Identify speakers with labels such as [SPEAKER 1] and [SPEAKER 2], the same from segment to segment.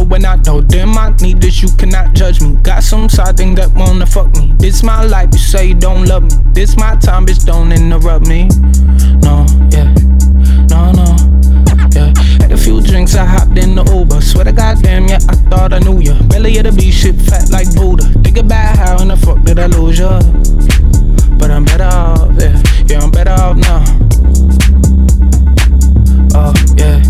[SPEAKER 1] We blowing out though. Damn, I need this, you cannot judge me. Got some side thing that wanna fuck me. This my life, you say you don't love me. This my time, bitch, don't interrupt me. No, yeah, no, no, yeah. Had a few drinks, I hopped in the Uber. Swear to goddamn, yeah, I thought I knew ya. Belly of the beast, shit fat like Buddha. Think about how in the fuck did I lose ya? But I'm better off, yeah, yeah, I'm better off now. Oh, yeah,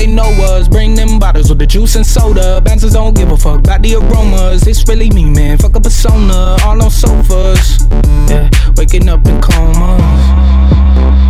[SPEAKER 1] they know us. Bring them bottles with the juice and soda. Bouncers don't give a fuck about the aromas. It's really me, man. Fuck a persona, all on sofas. Yeah, waking up in comas.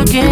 [SPEAKER 2] again.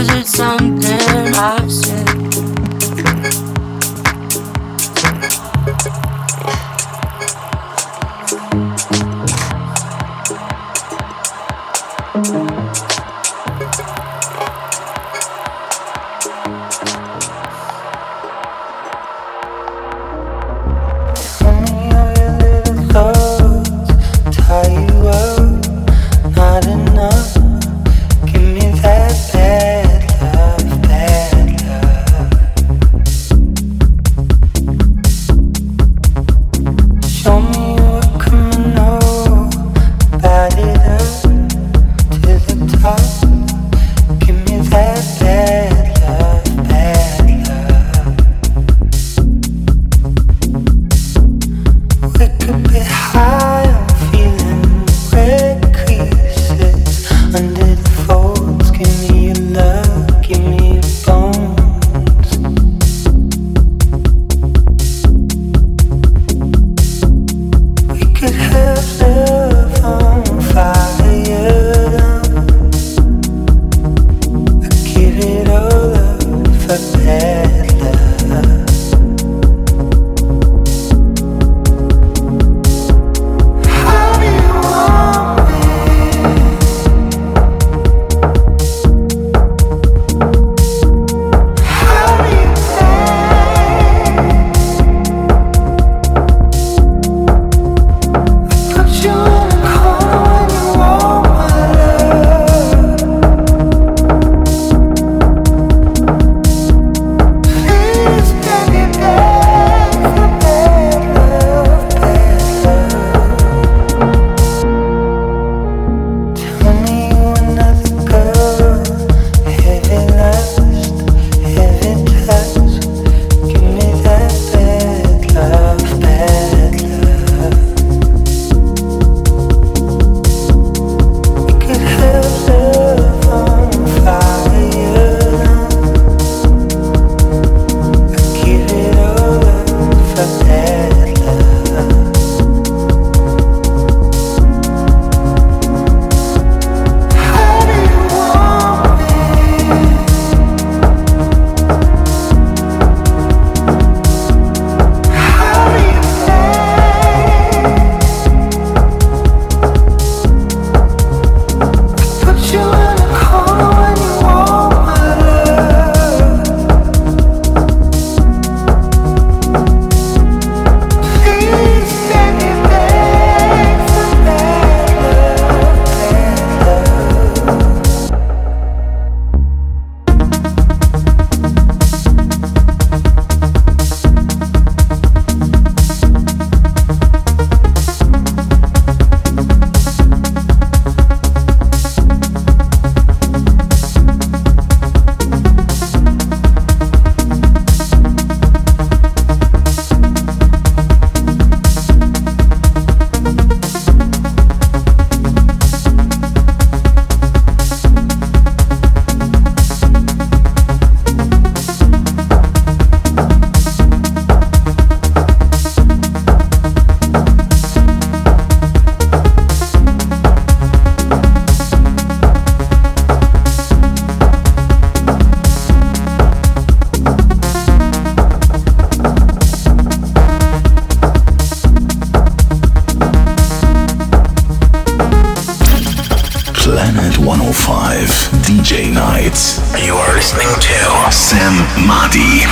[SPEAKER 2] was it something? 105
[SPEAKER 3] DJ Nights.
[SPEAKER 4] You are listening to
[SPEAKER 3] Sam Madi.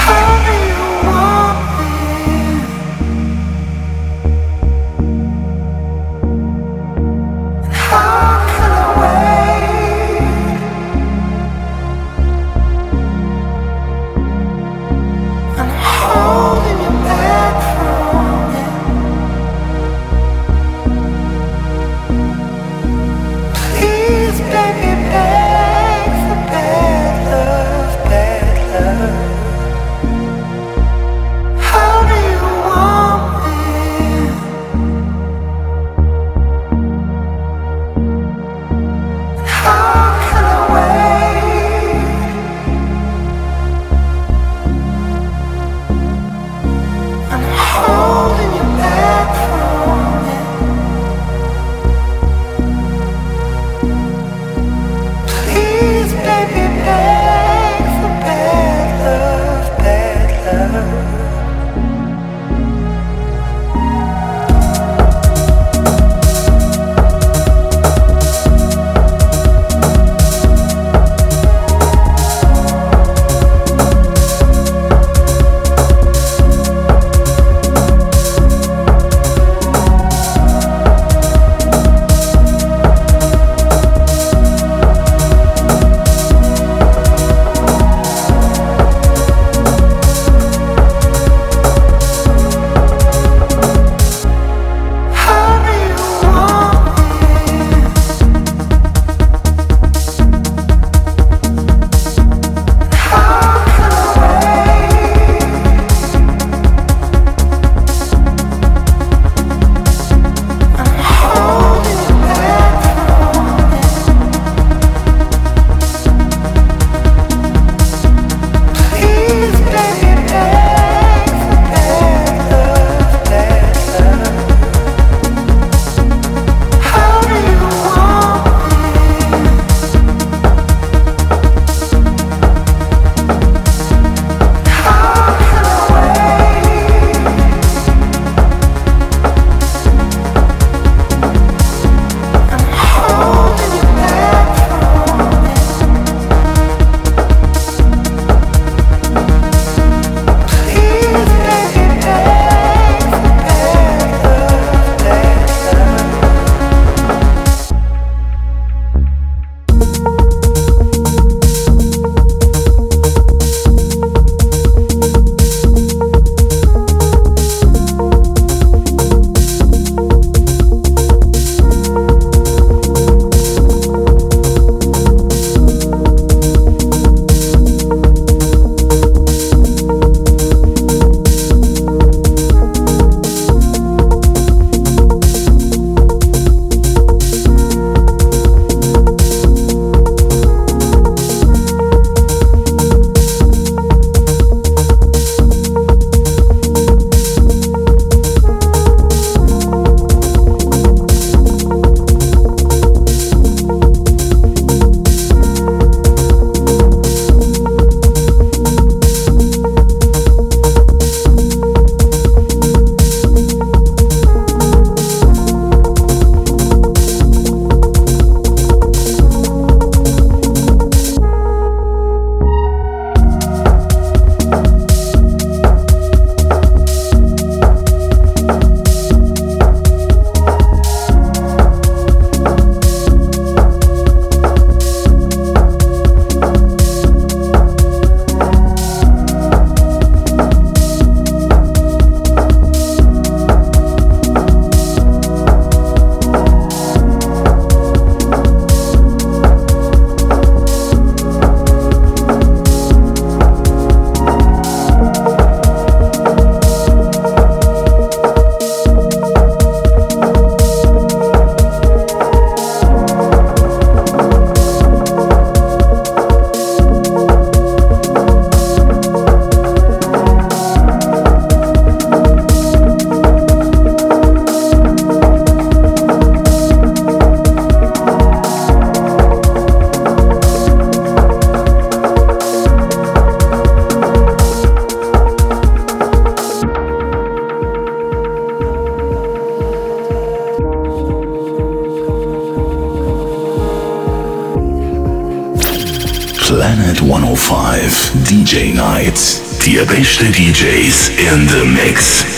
[SPEAKER 5] Beste DJs in the mix.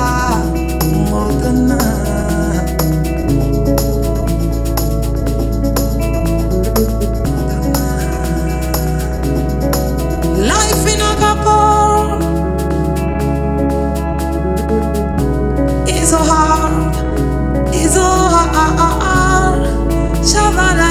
[SPEAKER 6] para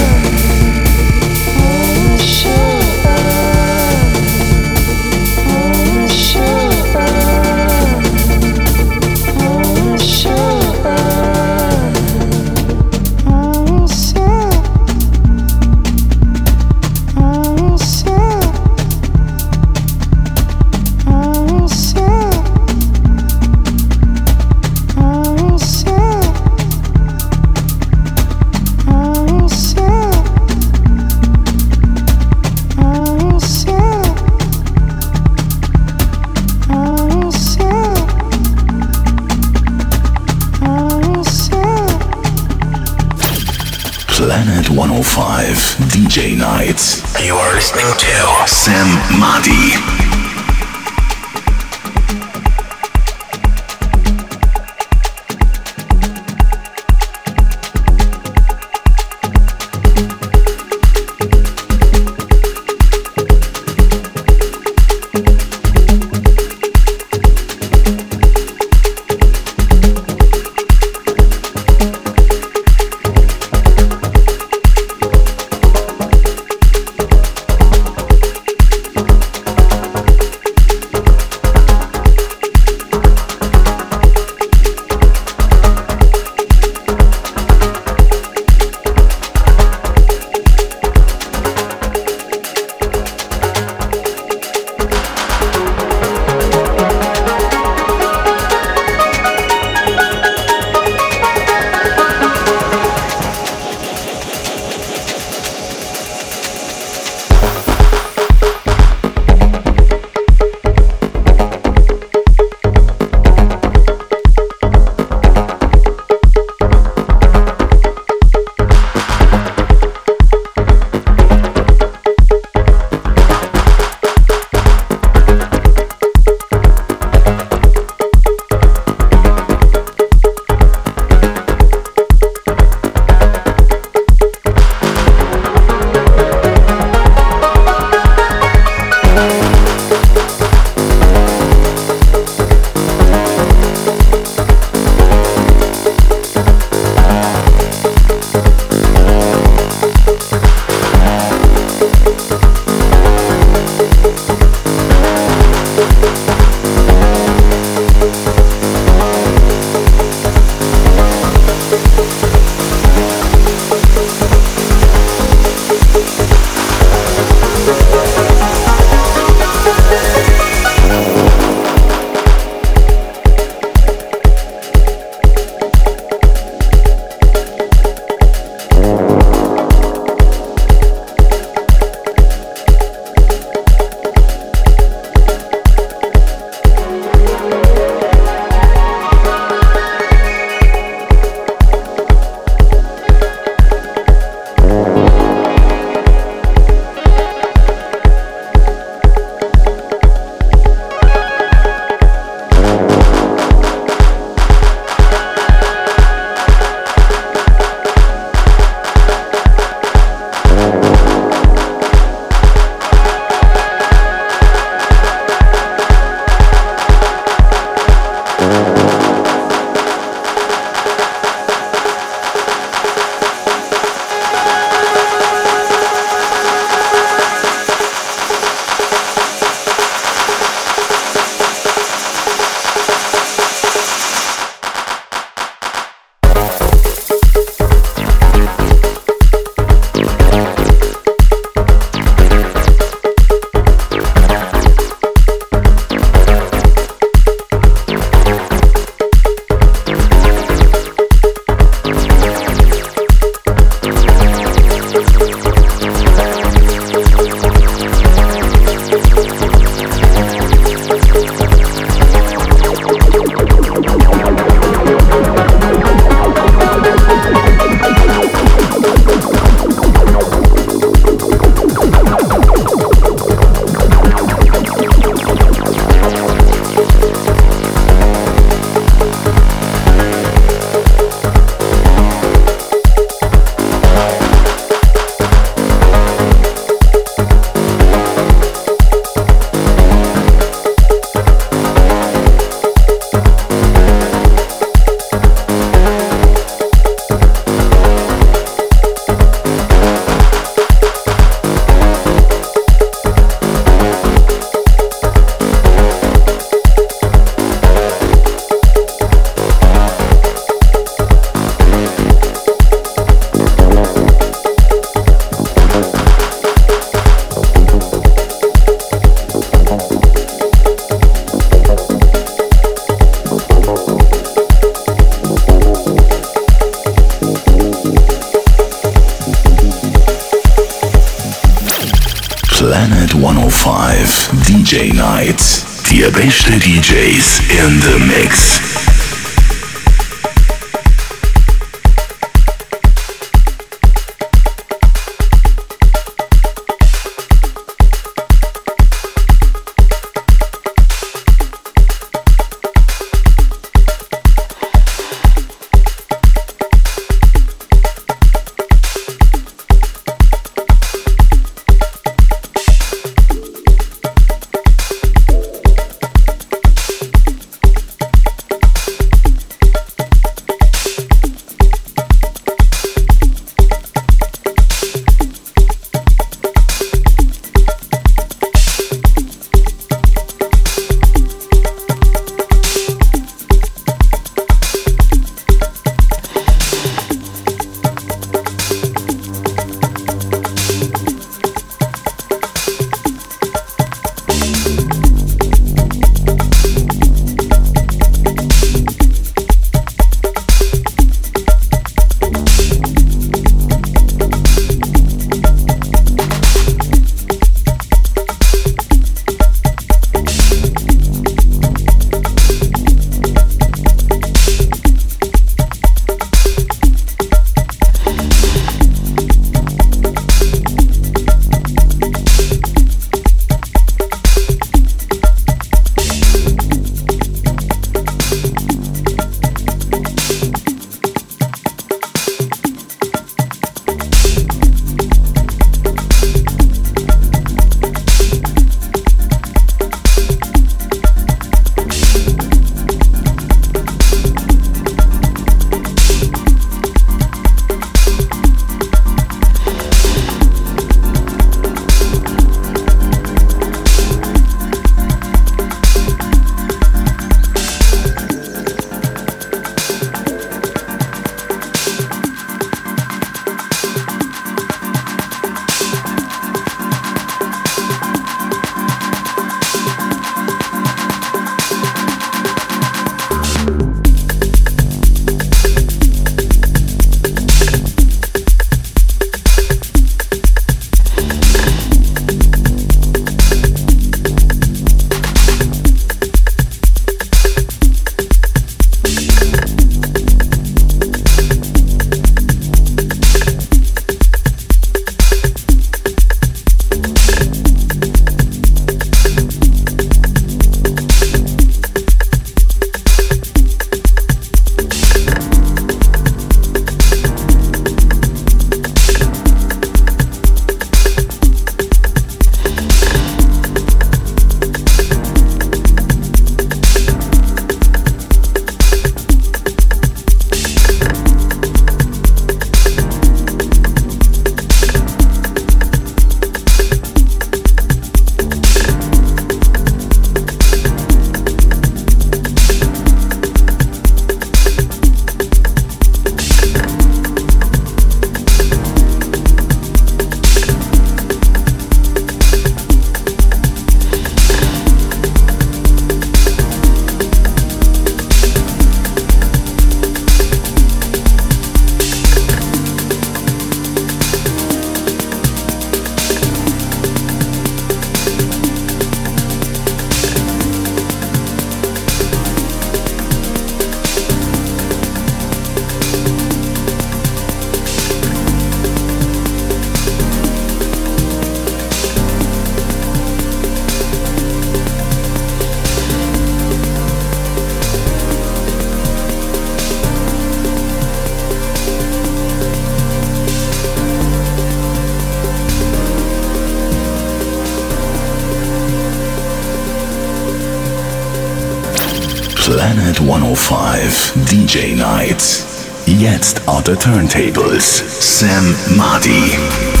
[SPEAKER 5] 105 DJ Nights. Jetzt on the turntables, Sam Marty.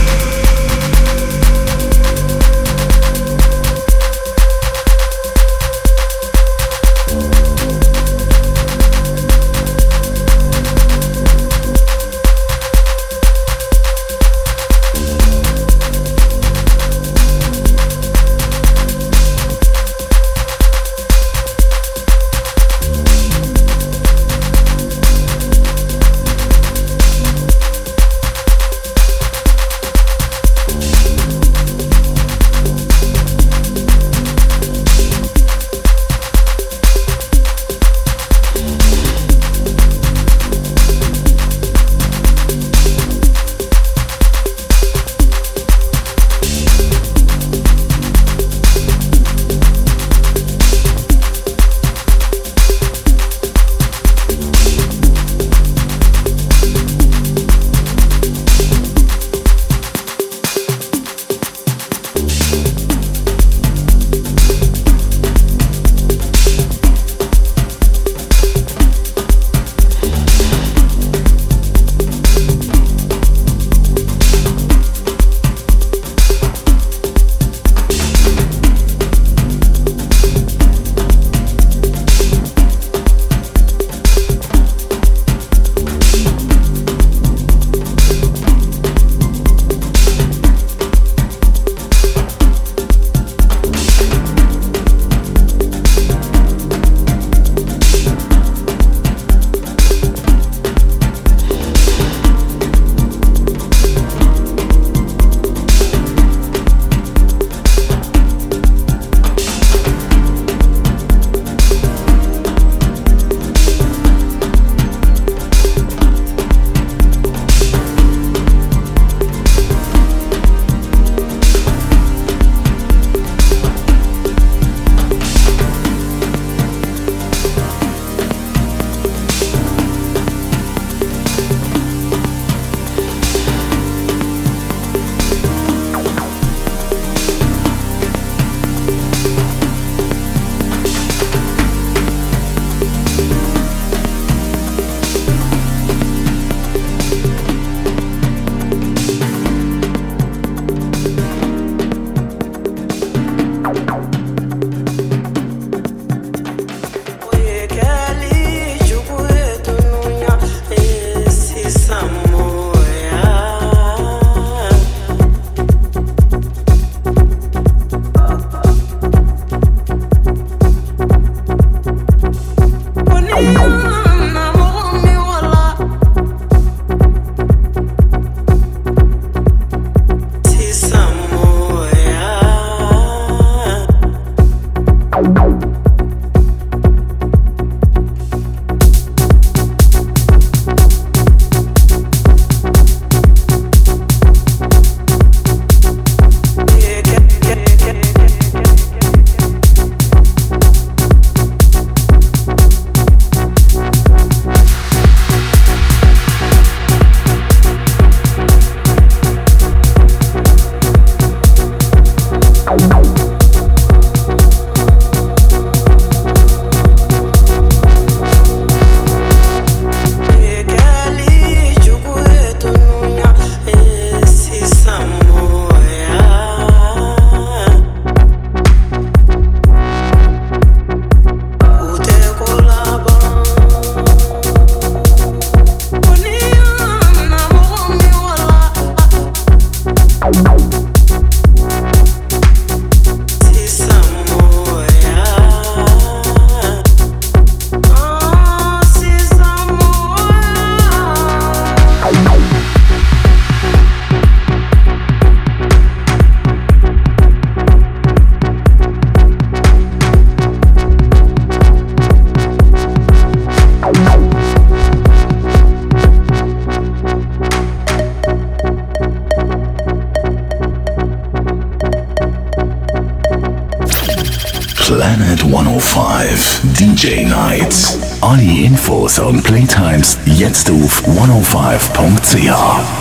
[SPEAKER 5] 105.ch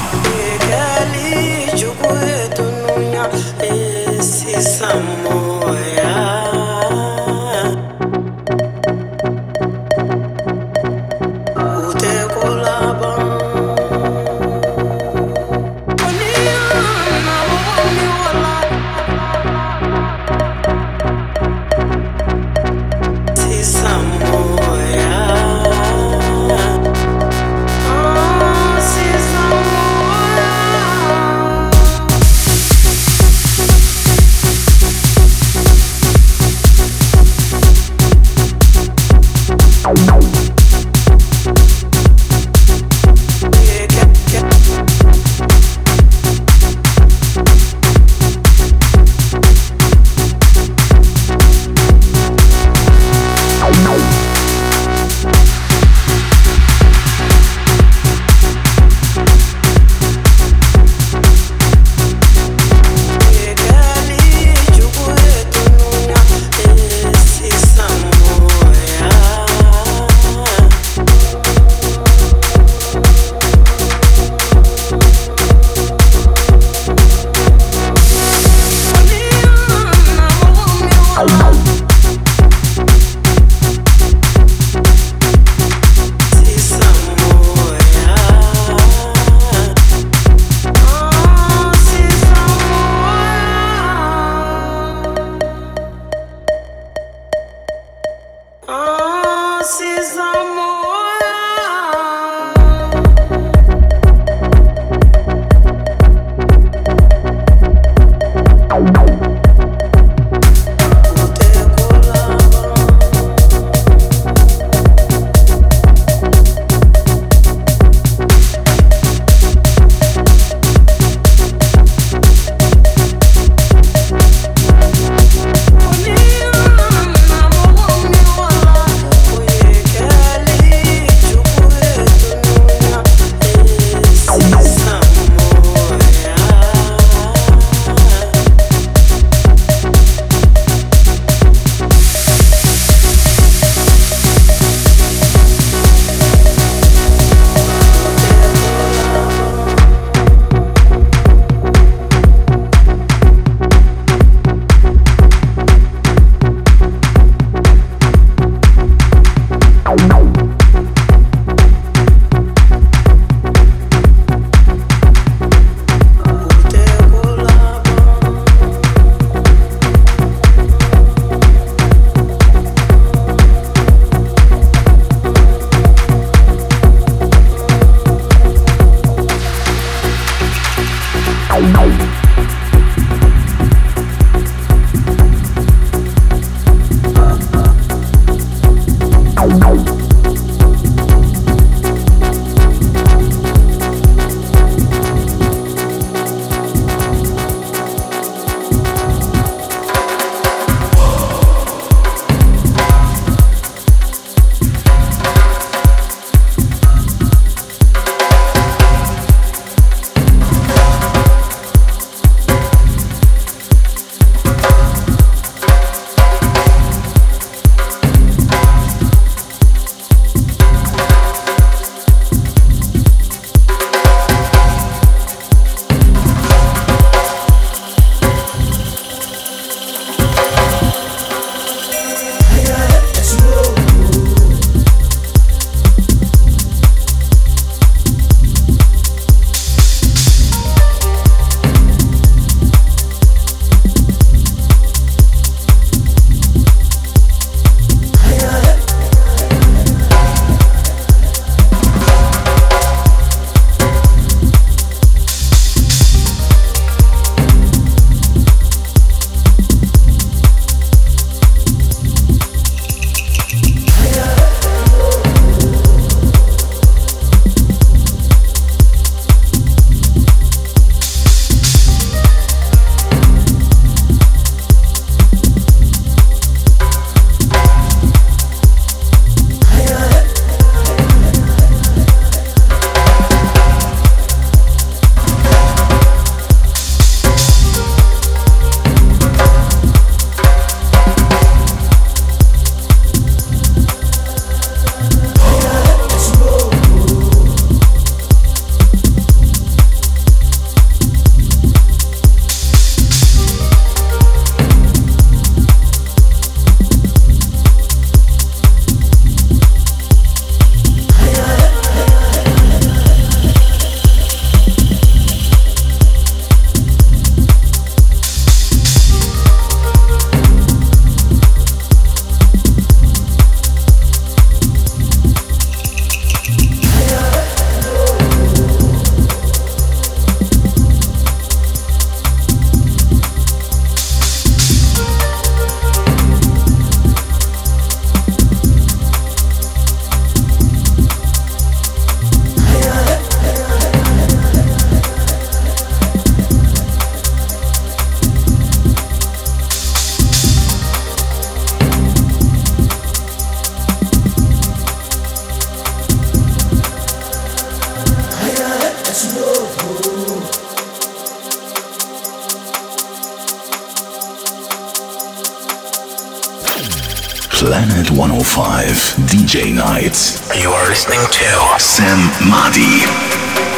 [SPEAKER 5] Planet 105
[SPEAKER 4] DJ Nights. You are listening to Sam Madi.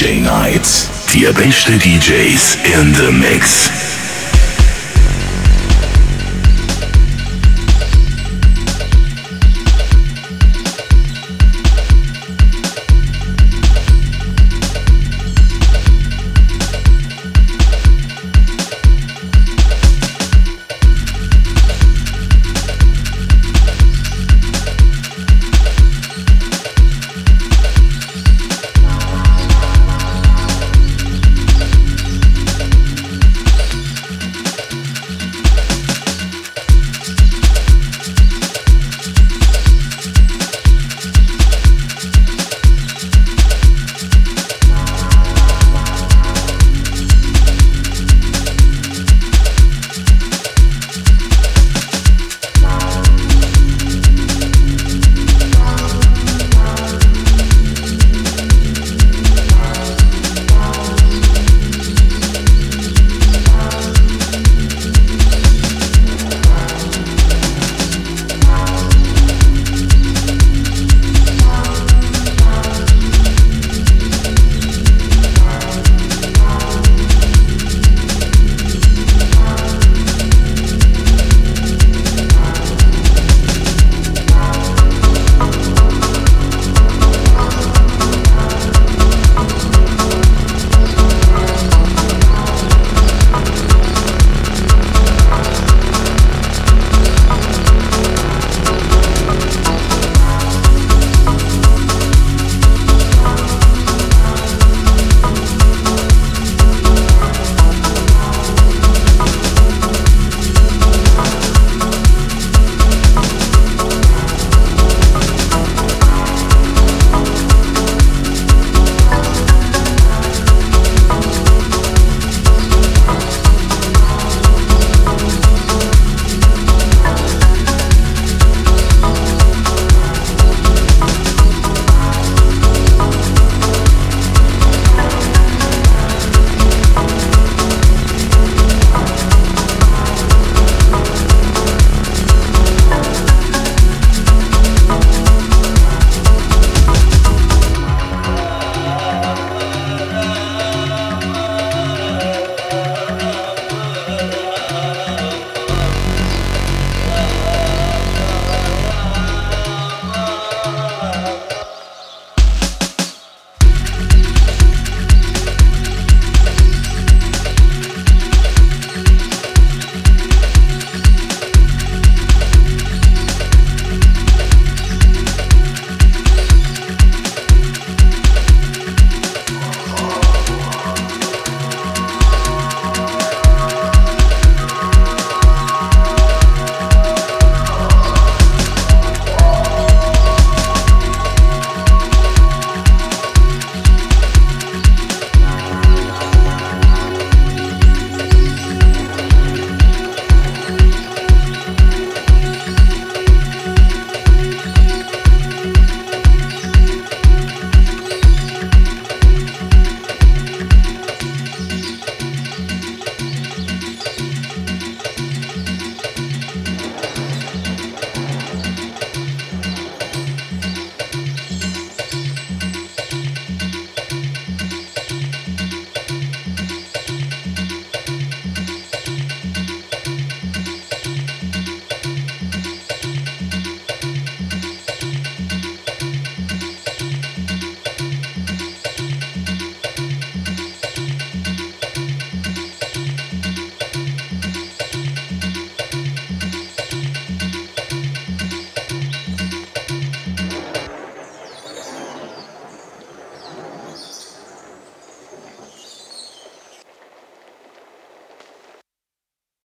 [SPEAKER 4] DJ Nights. Die beste DJs in the Mix.